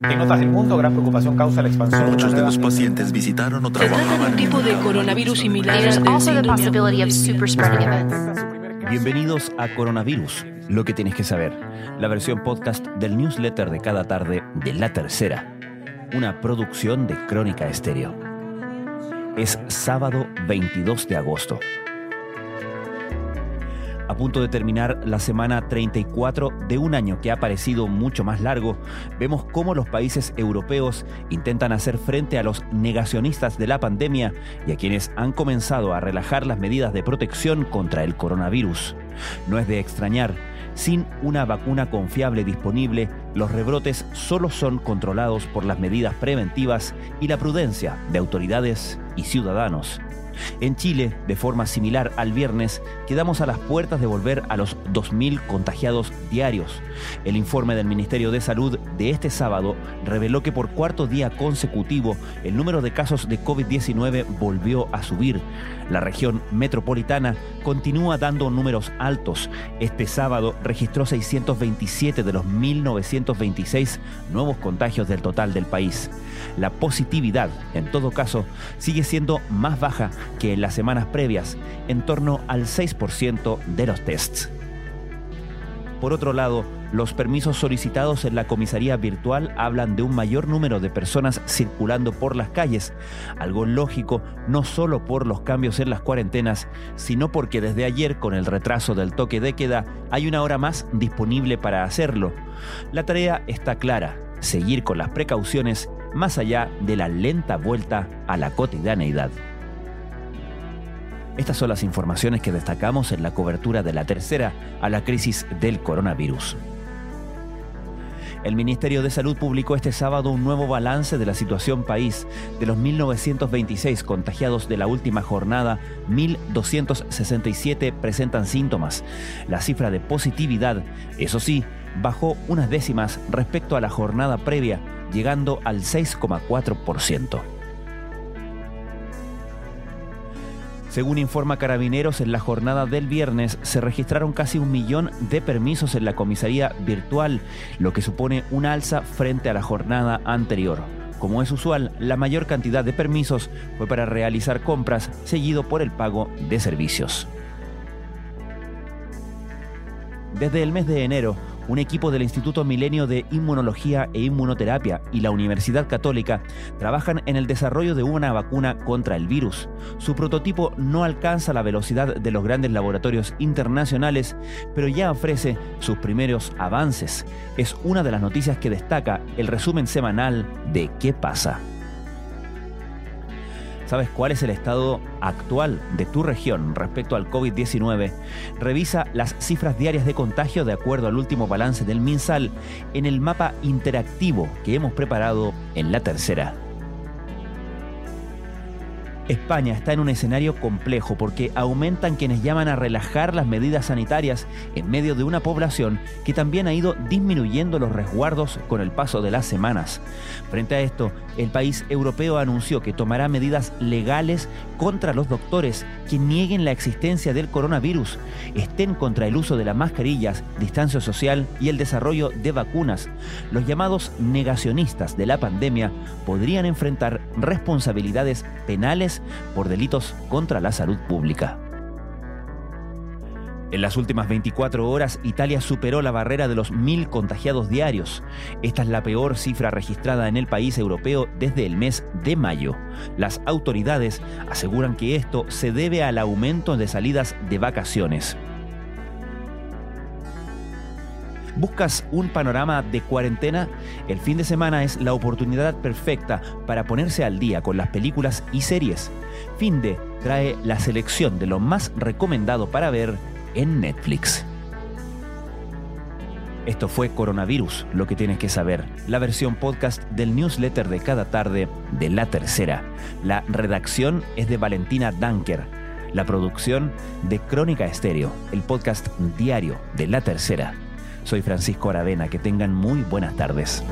En otras del mundo, gran preocupación causa la expansión. Muchos de los pacientes visitaron o trabajaban un tipo de coronavirus similar. Bienvenidos a Coronavirus, lo que tienes que saber, la versión podcast del newsletter de cada tarde de La Tercera, una producción de Crónica Estéreo. Es sábado 22 de agosto. A punto de terminar la semana 34 de un año que ha parecido mucho más largo, vemos cómo los países europeos intentan hacer frente a los negacionistas de la pandemia y a quienes han comenzado a relajar las medidas de protección contra el coronavirus. No es de extrañar, sin una vacuna confiable disponible, los rebrotes solo son controlados por las medidas preventivas y la prudencia de autoridades y ciudadanos. En Chile, de forma similar al viernes, quedamos a las puertas de volver a los 2.000 contagiados diarios. El informe del Ministerio de Salud de este sábado reveló que por cuarto día consecutivo el número de casos de COVID-19 volvió a subir. La región metropolitana continúa dando números altos. Este sábado registró 627 de los 1.926 nuevos contagios del total del país. La positividad, en todo caso, sigue siendo más baja que en las semanas previas, en torno al 6% de los tests. Por otro lado, los permisos solicitados en la comisaría virtual hablan de un mayor número de personas circulando por las calles, algo lógico no solo por los cambios en las cuarentenas, sino porque desde ayer, con el retraso del toque de queda, hay una hora más disponible para hacerlo. La tarea está clara, seguir con las precauciones más allá de la lenta vuelta a la cotidianeidad. Estas son las informaciones que destacamos en la cobertura de la tercera a la crisis del coronavirus. El Ministerio de Salud publicó este sábado un nuevo balance de la situación país. De los 1.926 contagiados de la última jornada, 1.267 presentan síntomas. La cifra de positividad, eso sí, bajó unas décimas respecto a la jornada previa, llegando al 6,4%. Según informa Carabineros, en la jornada del viernes se registraron casi un millón de permisos en la comisaría virtual, lo que supone un alza frente a la jornada anterior. Como es usual, la mayor cantidad de permisos fue para realizar compras, seguido por el pago de servicios. Desde el mes de enero, un equipo del Instituto Milenio de Inmunología e Inmunoterapia y la Universidad Católica trabajan en el desarrollo de una vacuna contra el virus. Su prototipo no alcanza la velocidad de los grandes laboratorios internacionales, pero ya ofrece sus primeros avances. Es una de las noticias que destaca el resumen semanal de ¿Qué pasa? ¿Sabes cuál es el estado actual de tu región respecto al COVID-19? Revisa las cifras diarias de contagio de acuerdo al último balance del MinSal en el mapa interactivo que hemos preparado en la tercera. España está en un escenario complejo porque aumentan quienes llaman a relajar las medidas sanitarias en medio de una población que también ha ido disminuyendo los resguardos con el paso de las semanas. Frente a esto, el país europeo anunció que tomará medidas legales contra los doctores que nieguen la existencia del coronavirus, estén contra el uso de las mascarillas, distancia social y el desarrollo de vacunas. Los llamados negacionistas de la pandemia podrían enfrentar responsabilidades penales por delitos contra la salud pública. En las últimas 24 horas, Italia superó la barrera de los mil contagiados diarios. Esta es la peor cifra registrada en el país europeo desde el mes de mayo. Las autoridades aseguran que esto se debe al aumento de salidas de vacaciones. ¿Buscas un panorama de cuarentena? El fin de semana es la oportunidad perfecta para ponerse al día con las películas y series. Finde trae la selección de lo más recomendado para ver en Netflix. Esto fue Coronavirus, lo que tienes que saber, la versión podcast del newsletter de cada tarde de La Tercera. La redacción es de Valentina Danker, la producción de Crónica Estéreo, el podcast diario de La Tercera. Soy Francisco Aravena, que tengan muy buenas tardes.